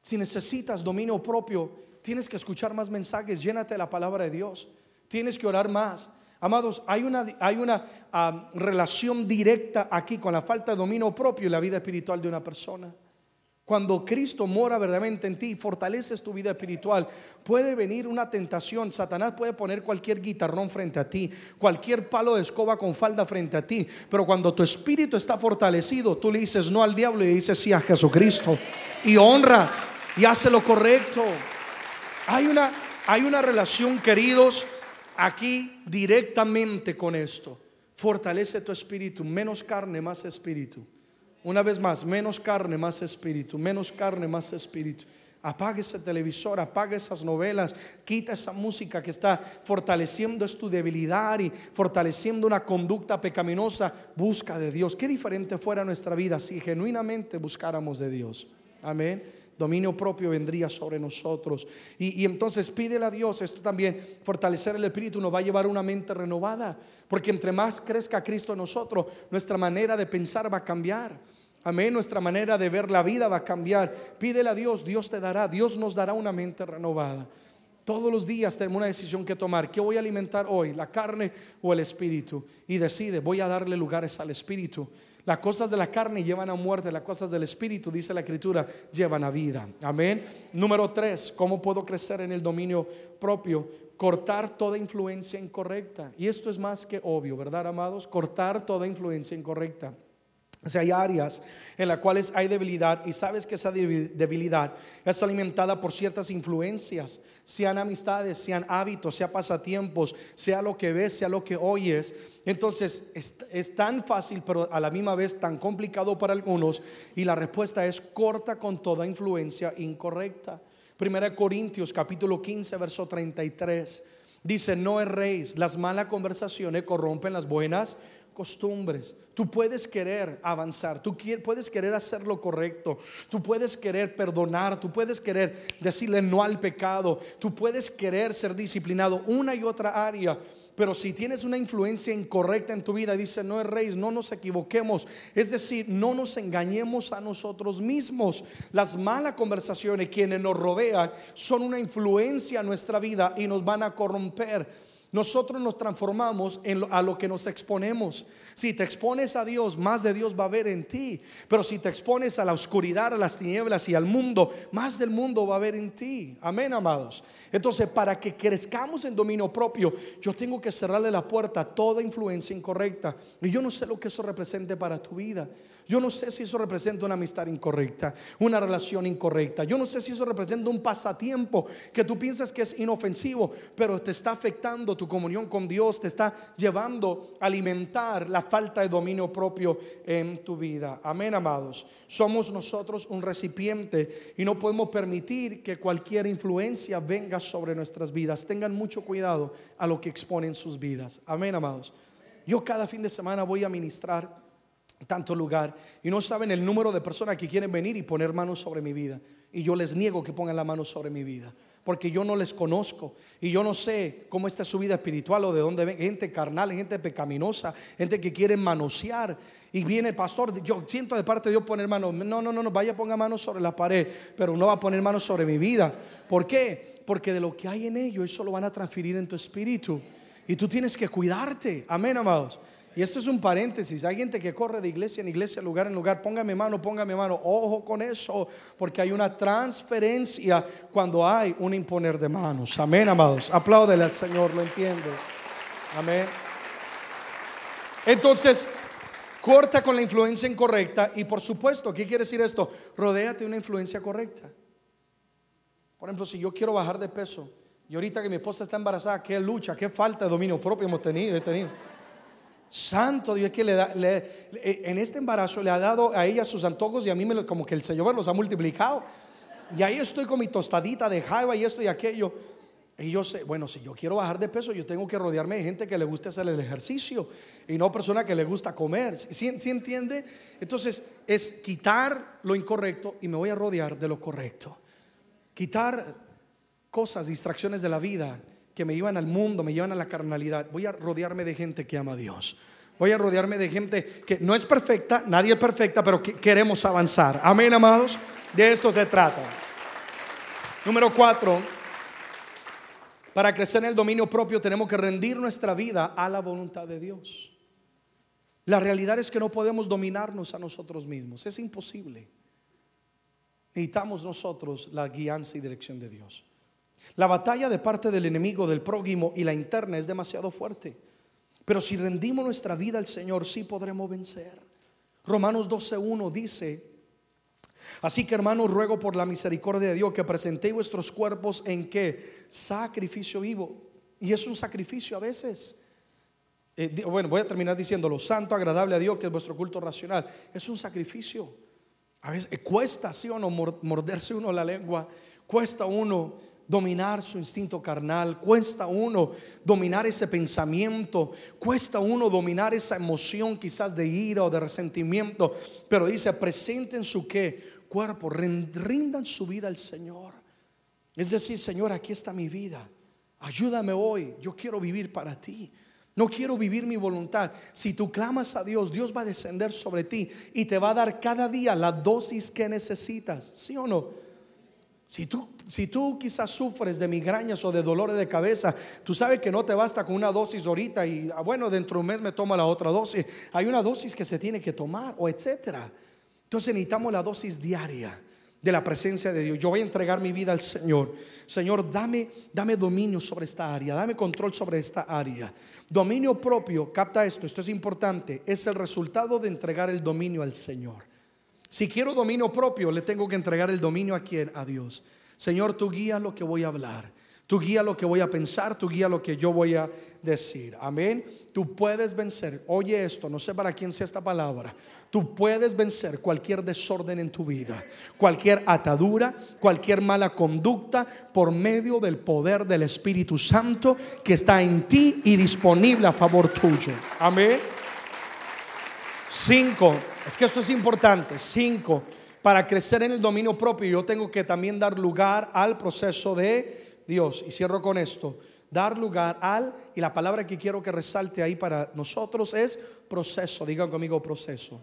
Si necesitas dominio propio, tienes que escuchar más mensajes. Llénate de la palabra de Dios. Tienes que orar más. Amados, hay una, hay una relación directa aquí con la falta de dominio propio y la vida espiritual de una persona. Cuando Cristo mora verdaderamente en ti y fortaleces tu vida espiritual, puede venir una tentación. Satanás puede poner cualquier guitarrón frente a ti, cualquier palo de escoba con falda frente a ti. Pero cuando tu espíritu está fortalecido, tú le dices no al diablo y le dices sí a Jesucristo. Y honras y hace lo correcto. Hay una, hay una relación, queridos, aquí directamente con esto. Fortalece tu espíritu, menos carne, más espíritu. Una vez más, menos carne, más espíritu, menos carne, más espíritu. Apague ese televisor, apague esas novelas, quita esa música que está fortaleciendo tu debilidad y fortaleciendo una conducta pecaminosa. Busca de Dios. Qué diferente fuera nuestra vida si genuinamente buscáramos de Dios. Amén. Dominio propio vendría sobre nosotros. Y, y, entonces pídele a Dios, esto también, fortalecer el espíritu nos va a llevar a una mente renovada. Porque entre más crezca Cristo en nosotros, nuestra manera de pensar va a cambiar. Amén, nuestra manera de ver la vida va a cambiar. Pídele a Dios, Dios te dará, Dios nos dará una mente renovada. Todos los días tenemos una decisión que tomar. ¿Qué voy a alimentar hoy? ¿La carne o el espíritu? Y decide, voy a darle lugares al espíritu. Las cosas de la carne llevan a muerte, las cosas del espíritu, dice la escritura, llevan a vida. Amén. Número tres, ¿cómo puedo crecer en el dominio propio? cortar toda influencia incorrecta. Y esto es más que obvio, ¿verdad, amados? Cortar toda influencia incorrecta. O sea, hay áreas en las cuales hay debilidad y sabes que esa debilidad es alimentada por ciertas influencias, sean amistades, sean hábitos, sea pasatiempos, sea lo que ves, sea lo que oyes. Entonces es, tan fácil, pero a la misma vez tan complicado para algunos. Y la respuesta es corta con toda influencia incorrecta. Primera Corintios capítulo 15, verso 33. Dice, no erréis, las malas conversaciones corrompen las buenas costumbres. Tú puedes querer avanzar, tú puedes querer hacer lo correcto, tú puedes querer perdonar, tú puedes querer decirle no al pecado, tú puedes querer ser disciplinado una y otra área. Pero si tienes una influencia incorrecta en tu vida, dice, no es rey, no nos equivoquemos. Es decir, no nos engañemos a nosotros mismos. Las malas conversaciones, quienes nos rodean, son una influencia en nuestra vida y nos van a corromper. Nosotros nos transformamos en a lo que nos exponemos. Si te expones a Dios, más de Dios va a haber en ti. Pero si te expones a la oscuridad, a las tinieblas y al mundo, más del mundo va a haber en ti. Amén, amados. Entonces, para que crezcamos en dominio propio, yo tengo que cerrarle la puerta a toda influencia incorrecta. Y yo no sé lo que eso represente para tu vida. Yo no sé si eso representa una amistad incorrecta, una relación incorrecta. Yo no sé si eso representa un pasatiempo que tú piensas que es inofensivo, pero te está afectando tu comunión con Dios, te está llevando a alimentar la falta de dominio propio en tu vida. Amén, amados. Somos nosotros un recipiente y no podemos permitir que cualquier influencia venga sobre nuestras vidas. Tengan mucho cuidado a lo que exponen sus vidas. Amén, amados. Yo cada fin de semana voy a ministrar tanto lugar y no saben el número de personas que quieren venir y poner manos sobre mi vida. Y yo les niego que pongan la mano sobre mi vida, porque yo no les conozco y yo no sé cómo está su vida espiritual o de dónde ven. Gente carnal, gente pecaminosa, gente que quiere manosear. Y viene el pastor, yo siento de parte de Dios poner manos. No, no, no, no, vaya ponga manos sobre la pared, pero no va a poner manos sobre mi vida. ¿Por qué? Porque de lo que hay en ellos, eso lo van a transferir en tu espíritu. Y tú tienes que cuidarte. Amén, amados. Y esto es un paréntesis. Hay gente que corre de iglesia en iglesia, lugar en lugar. Póngame mano, póngame mano. Ojo con eso, porque hay una transferencia cuando hay un imponer de manos. Amén, amados. Apláudele al Señor, ¿lo entiendes? Amén. Entonces, corta con la influencia incorrecta. Y por supuesto, ¿qué quiere decir esto? Rodéate de una influencia correcta. Por ejemplo, si yo quiero bajar de peso y ahorita que mi esposa está embarazada, qué lucha, qué falta de dominio propio hemos tenido, he tenido. Santo Dios, que le da, en este embarazo le ha dado a ella sus antojos y a mí me, como que el Señor los ha multiplicado. Y ahí estoy con mi tostadita de jaiba y esto y aquello. Y yo sé, bueno, si yo quiero bajar de peso, yo tengo que rodearme de gente que le guste hacer el ejercicio y no persona que le gusta comer. ¿Sí, entiende? Entonces es quitar lo incorrecto y me voy a rodear de lo correcto. Quitar cosas, distracciones de la vida que me llevan al mundo, me llevan a la carnalidad. Voy a rodearme de gente que ama a Dios. Voy a rodearme de gente que no es perfecta, nadie es perfecta, pero que queremos avanzar. Amén, amados. De esto se trata. Número cuatro, para crecer en el dominio propio tenemos que rendir nuestra vida a la voluntad de Dios. La realidad es que no podemos dominarnos a nosotros mismos, es imposible. Necesitamos nosotros la guianza y dirección de Dios. La batalla de parte del enemigo, del prójimo y la interna es demasiado fuerte. Pero si rendimos nuestra vida al Señor, sí podremos vencer. Romanos 12.1 dice, así que hermanos, ruego por la misericordia de Dios que presentéis vuestros cuerpos en qué? Sacrificio vivo. Y es un sacrificio a veces. Eh, bueno, voy a terminar diciéndolo, santo, agradable a Dios, que es vuestro culto racional. Es un sacrificio. A veces eh, cuesta, sí o no, morderse uno la lengua. Cuesta uno dominar su instinto carnal, cuesta uno dominar ese pensamiento, cuesta uno dominar esa emoción quizás de ira o de resentimiento, pero dice, presenten su qué cuerpo, rindan su vida al Señor. Es decir, Señor, aquí está mi vida. Ayúdame hoy, yo quiero vivir para ti. No quiero vivir mi voluntad. Si tú clamas a Dios, Dios va a descender sobre ti y te va a dar cada día la dosis que necesitas. ¿Sí o no? Si tú, si tú quizás sufres de migrañas o de dolores de cabeza, tú sabes que no te basta con una dosis ahorita y ah, bueno, dentro de un mes me toma la otra dosis. Hay una dosis que se tiene que tomar o etcétera. Entonces necesitamos la dosis diaria de la presencia de Dios. Yo voy a entregar mi vida al Señor. Señor, dame, dame dominio sobre esta área, dame control sobre esta área. Dominio propio, capta esto, esto es importante, es el resultado de entregar el dominio al Señor. Si quiero dominio propio, le tengo que entregar el dominio a quién? A Dios. Señor, tú guía lo que voy a hablar. Tú guía lo que voy a pensar, tú guía lo que yo voy a decir. Amén. Tú puedes vencer. Oye esto, no sé para quién sea esta palabra. Tú puedes vencer cualquier desorden en tu vida, cualquier atadura, cualquier mala conducta por medio del poder del Espíritu Santo que está en ti y disponible a favor tuyo. Amén. Cinco, es que esto es importante. Cinco, para crecer en el dominio propio yo tengo que también dar lugar al proceso de Dios. Y cierro con esto. Dar lugar al, y la palabra que quiero que resalte ahí para nosotros es proceso. Digan conmigo proceso.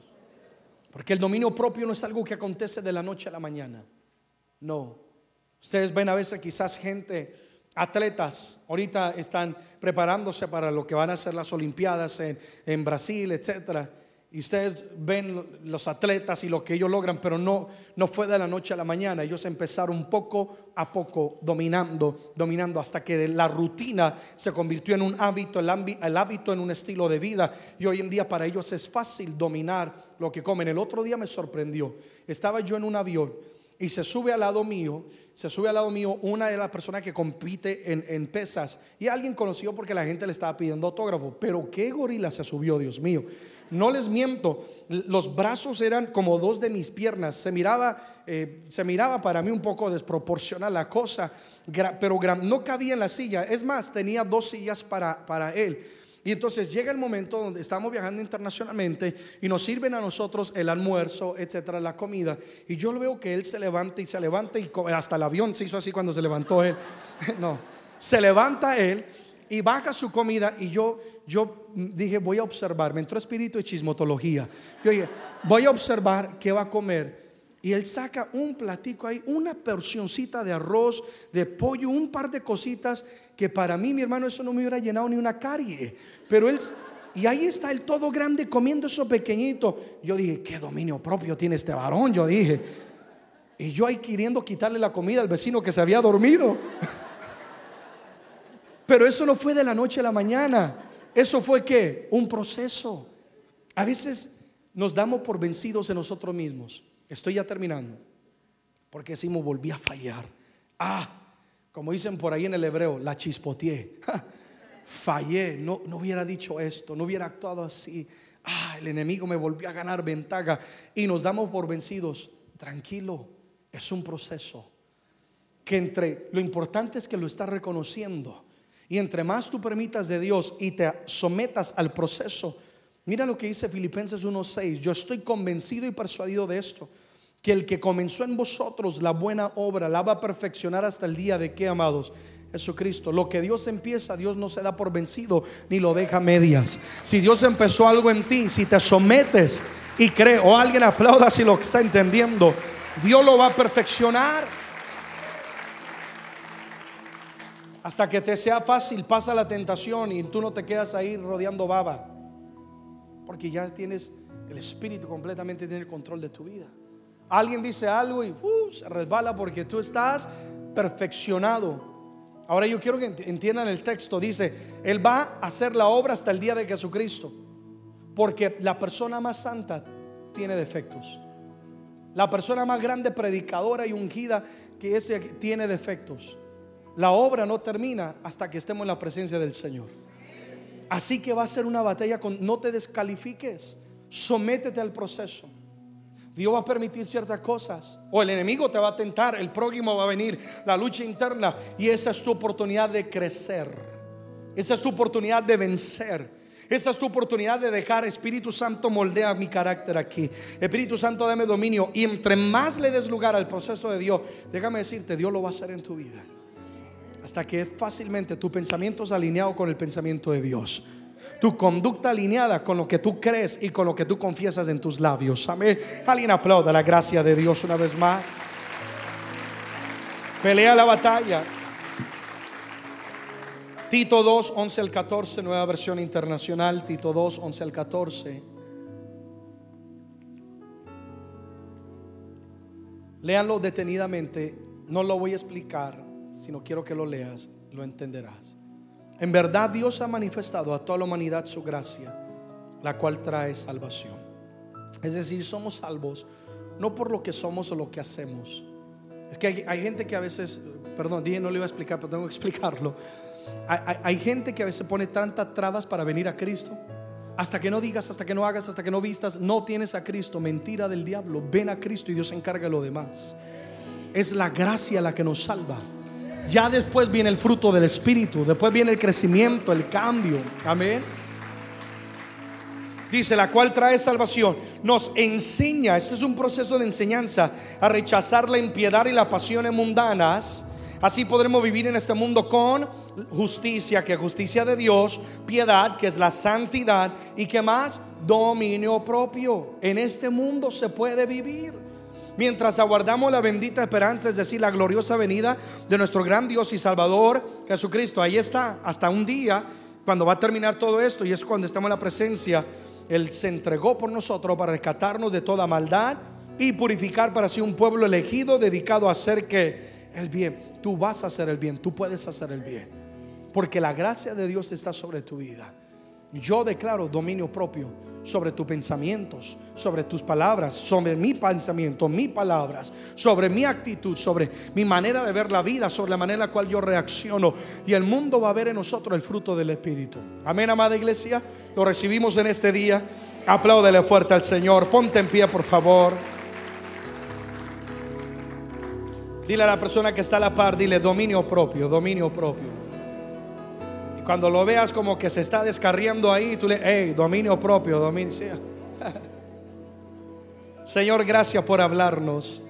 Porque el dominio propio no es algo que acontece de la noche a la mañana. No. Ustedes ven a veces quizás gente, atletas, ahorita están preparándose para lo que van a ser las Olimpiadas en, en Brasil, etcétera y ustedes ven los atletas y lo que ellos logran, pero no, no fue de la noche a la mañana. Ellos empezaron poco a poco dominando, dominando hasta que la rutina se convirtió en un hábito, el, hábito en un estilo de vida. Y hoy en día para ellos es fácil dominar lo que comen. El otro día me sorprendió. Estaba yo en un avión y se sube al lado mío, se sube al lado mío una de las personas que compite en, en, pesas y alguien conocido porque la gente le estaba pidiendo autógrafo, pero qué gorila se subió, Dios mío. No les miento, los brazos eran como dos de mis piernas. Se miraba, eh, se miraba para mí un poco desproporcional la cosa, pero no cabía en la silla. Es más, tenía dos sillas para, para él. Y entonces llega el momento donde estamos viajando internacionalmente y nos sirven a nosotros el almuerzo, etcétera, la comida. Y yo veo que él se levanta y se levanta y hasta el avión se hizo así cuando se levantó él. (laughs) No, se levanta él y baja su comida y yo, yo dije, voy a observar, me entró espíritu de chismotología. Yo dije, voy a observar qué va a comer. Y él saca un platico ahí, una porcioncita de arroz, de pollo, un par de cositas que para mí, mi hermano, eso no me hubiera llenado ni una carie. Pero él, y ahí está el todo grande comiendo eso pequeñito. Yo dije, qué dominio propio tiene este varón, yo dije. Y yo ahí queriendo quitarle la comida al vecino que se había dormido. Pero eso no fue de la noche a la mañana. Eso fue que un proceso. A veces nos damos por vencidos en nosotros mismos. Estoy ya terminando. Porque decimos, volví a fallar. Ah, como dicen por ahí en el hebreo, la chispoteé. (laughs) Fallé, no, no hubiera dicho esto, no hubiera actuado así. Ah, el enemigo me volvió a ganar ventaja. Y nos damos por vencidos. Tranquilo, es un proceso. Que entre lo importante es que lo está reconociendo y entre más tú permitas de Dios y te sometas al proceso, mira lo que dice Filipenses 1:6, yo estoy convencido y persuadido de esto, que el que comenzó en vosotros la buena obra la va a perfeccionar hasta el día de que, amados, Jesucristo. Lo que Dios empieza, Dios no se da por vencido ni lo deja medias. Si Dios empezó algo en ti, si te sometes y cree, o alguien aplauda si lo está entendiendo, Dios lo va a perfeccionar. Hasta que te sea fácil, pasa la tentación y tú no te quedas ahí rodeando baba. Porque ya tienes el espíritu completamente tiene el control de tu vida. Alguien dice algo y uh, se resbala porque tú estás perfeccionado. Ahora yo quiero que entiendan el texto. Dice, Él va a hacer la obra hasta el día de Jesucristo. Porque la persona más santa tiene defectos. La persona más grande, predicadora y ungida que esto tiene defectos. La obra no termina hasta que estemos en la presencia del Señor. Así que va a ser una batalla con no te descalifiques, sométete al proceso. Dios va a permitir ciertas cosas. O el enemigo te va a tentar, el prójimo va a venir, la lucha interna. Y esa es tu oportunidad de crecer. Esa es tu oportunidad de vencer. Esa es tu oportunidad de dejar Espíritu Santo moldea mi carácter aquí. Espíritu Santo dame dominio. Y entre más le des lugar al proceso de Dios, déjame decirte, Dios lo va a hacer en tu vida hasta que fácilmente tu pensamiento es alineado con el pensamiento de Dios. Tu conducta alineada con lo que tú crees y con lo que tú confiesas en tus labios. Amén. Alguien aplauda la gracia de Dios una vez más. Pelea la batalla. Tito 2, 11 al 14, nueva versión internacional. Tito 2, 11 al 14. Léanlo detenidamente, no lo voy a explicar, sino quiero que lo leas, lo entenderás. En verdad Dios ha manifestado a toda la humanidad su gracia, la cual trae salvación. Es decir, somos salvos no por lo que somos o lo que hacemos. Es que hay, gente que a veces, perdón, dije no le iba a explicar, pero tengo que explicarlo. Hay, hay gente que a veces pone tantas trabas para venir a Cristo. Hasta que no digas, hasta que no hagas, hasta que no vistas, no tienes a Cristo. Mentira del diablo. Ven a Cristo y Dios se encarga de lo demás. Es la gracia la que nos salva. Ya después viene el fruto del Espíritu, después viene el crecimiento, el cambio. Amén. Dice, la cual trae salvación. Nos enseña, esto es un proceso de enseñanza, a rechazar la impiedad y las pasiones mundanas. Así podremos vivir en este mundo con justicia, que es justicia de Dios, piedad, que es la santidad, y que más, dominio propio. En este mundo se puede vivir mientras aguardamos la bendita esperanza, es decir, la gloriosa venida de nuestro gran Dios y Salvador Jesucristo. Ahí está, hasta un día, cuando va a terminar todo esto, y es cuando estamos en la presencia, Él se entregó por nosotros para rescatarnos de toda maldad y purificar para sí un pueblo elegido, dedicado a hacer que el bien, tú vas a hacer el bien, tú puedes hacer el bien, porque la gracia de Dios está sobre tu vida. Yo declaro dominio propio sobre tus pensamientos, sobre tus palabras, sobre mi pensamiento, mis palabras, sobre mi actitud, sobre mi manera de ver la vida, sobre la manera en la cual yo reacciono. Y el mundo va a ver en nosotros el fruto del Espíritu. Amén, amada iglesia. Lo recibimos en este día. Apláudele fuerte al Señor. Ponte en pie, por favor. Dile a la persona que está a la par, dile dominio propio, dominio propio. Cuando lo veas como que se está descarriando ahí, tú le, hey, dominio propio, dominio. (laughs) Señor, gracias por hablarnos.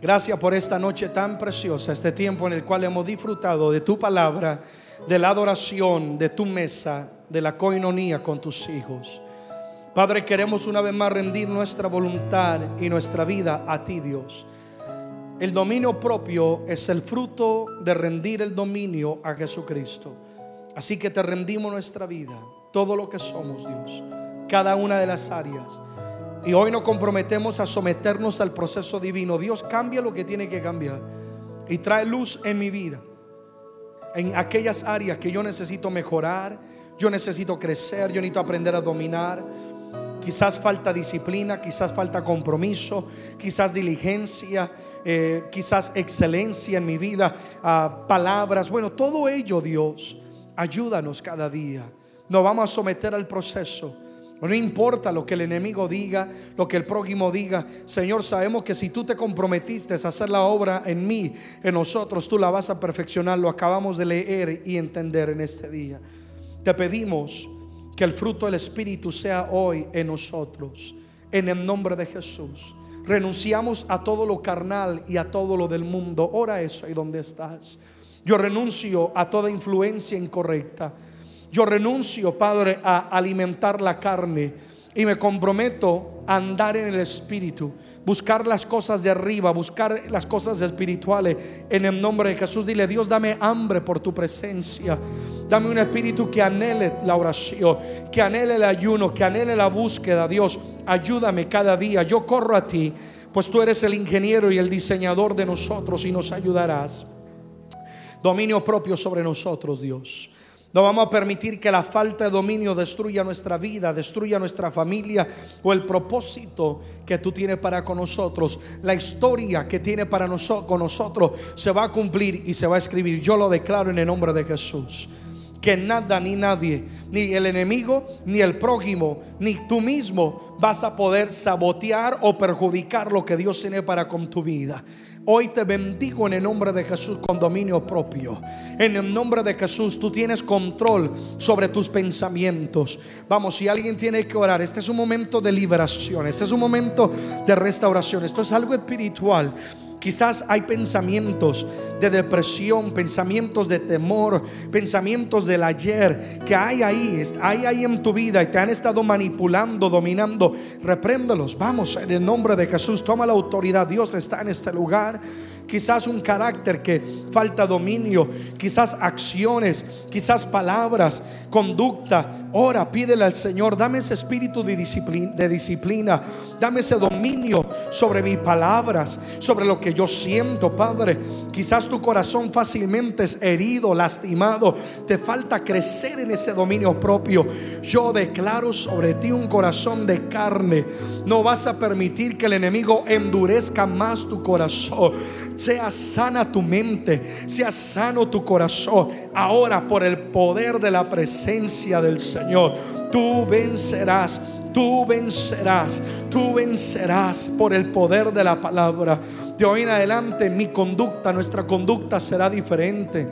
Gracias por esta noche tan preciosa, este tiempo en el cual hemos disfrutado de tu palabra, de la adoración, de tu mesa, de la coinonía con tus hijos. Padre, queremos una vez más rendir nuestra voluntad y nuestra vida a ti, Dios. El dominio propio es el fruto de rendir el dominio a Jesucristo. Así que te rendimos nuestra vida, todo lo que somos, Dios, cada una de las áreas. Y hoy nos comprometemos a someternos al proceso divino. Dios cambia lo que tiene que cambiar y trae luz en mi vida, en aquellas áreas que yo necesito mejorar, yo necesito crecer, yo necesito aprender a dominar. Quizás falta disciplina, quizás falta compromiso, quizás diligencia, eh, quizás excelencia en mi vida, ah, palabras. Bueno, todo ello, Dios Ayúdanos cada día. Nos vamos a someter al proceso. No importa lo que el enemigo diga, lo que el prójimo diga. Señor, sabemos que si tú te comprometiste a hacer la obra en mí, en nosotros, tú la vas a perfeccionar. Lo acabamos de leer y entender en este día. Te pedimos que el fruto del Espíritu sea hoy en nosotros. En el nombre de Jesús. Renunciamos a todo lo carnal y a todo lo del mundo. Ora eso ahí donde estás. Yo renuncio a toda influencia incorrecta. Yo renuncio, Padre, a alimentar la carne y me comprometo a andar en el Espíritu, buscar las cosas de arriba, buscar las cosas espirituales. En el nombre de Jesús, dile, Dios, dame hambre por tu presencia. Dame un espíritu que anhele la oración, que anhele el ayuno, que anhele la búsqueda. Dios, ayúdame cada día. Yo corro a ti, pues tú eres el ingeniero y el diseñador de nosotros y nos ayudarás dominio propio sobre nosotros, Dios. No vamos a permitir que la falta de dominio destruya nuestra vida, destruya nuestra familia o el propósito que tú tienes para con nosotros. La historia que tiene para nosotros con nosotros se va a cumplir y se va a escribir. Yo lo declaro en el nombre de Jesús. Que nada ni nadie, ni el enemigo, ni el prójimo, ni tú mismo vas a poder sabotear o perjudicar lo que Dios tiene para con tu vida. Hoy te bendigo en el nombre de Jesús con dominio propio. En el nombre de Jesús tú tienes control sobre tus pensamientos. Vamos, si alguien tiene que orar, este es un momento de liberación, este es un momento de restauración, esto es algo espiritual. Quizás hay pensamientos de depresión, pensamientos de temor, pensamientos del ayer que hay ahí, hay ahí en tu vida y te han estado manipulando, dominando. Repréndelos. Vamos, en el nombre de Jesús, toma la autoridad. Dios está en este lugar. Quizás un carácter que falta dominio, quizás acciones, quizás palabras, conducta. Ora, pídele al Señor, dame ese espíritu de disciplina, de disciplina, dame ese dominio sobre mis palabras, sobre lo que yo siento, Padre. Quizás tu corazón fácilmente es herido, lastimado, te falta crecer en ese dominio propio. Yo declaro sobre ti un corazón de carne. No vas a permitir que el enemigo endurezca más tu corazón. Sea sana tu mente, sea sano tu corazón. Ahora por el poder de la presencia del Señor, tú vencerás. Tú vencerás, tú vencerás por el poder de la palabra. De hoy en adelante mi conducta, nuestra conducta será diferente.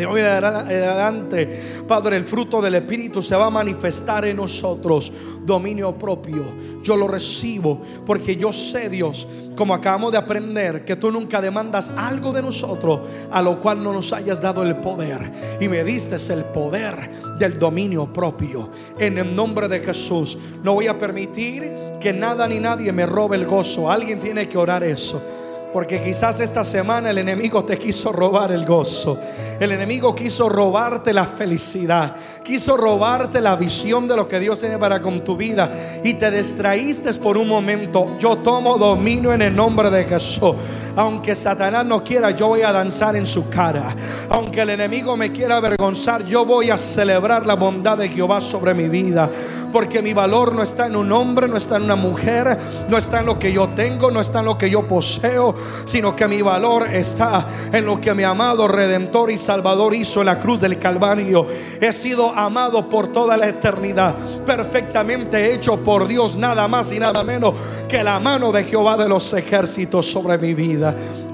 De hoy en adelante, Padre, el fruto del Espíritu se va a manifestar en nosotros. Dominio propio. Yo lo recibo porque yo sé, Dios, como acabamos de aprender, que tú nunca demandas algo de nosotros a lo cual no nos hayas dado el poder. Y me diste el poder del dominio propio. En el nombre de Jesús, no voy a permitir que nada ni nadie me robe el gozo. Alguien tiene que orar eso. Porque quizás esta semana el enemigo te quiso robar el gozo. El enemigo quiso robarte la felicidad. Quiso robarte la visión de lo que Dios tiene para con tu vida. Y te distraíste por un momento. Yo tomo dominio en el nombre de Jesús. Aunque Satanás no quiera, yo voy a danzar en su cara. Aunque el enemigo me quiera avergonzar, yo voy a celebrar la bondad de Jehová sobre mi vida. Porque mi valor no está en un hombre, no está en una mujer, no está en lo que yo tengo, no está en lo que yo poseo, sino que mi valor está en lo que mi amado Redentor y Salvador hizo en la cruz del Calvario. He sido amado por toda la eternidad, perfectamente hecho por Dios, nada más y nada menos que la mano de Jehová de los ejércitos sobre mi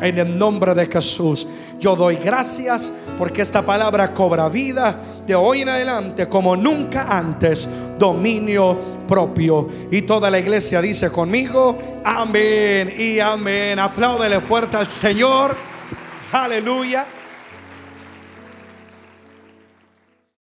En el nombre de Jesús, yo doy gracias porque esta palabra cobra vida de hoy en adelante como nunca antes. Dominio propio. Y toda la iglesia dice conmigo, amén y amén. Apláudele fuerte al Señor. Aleluya.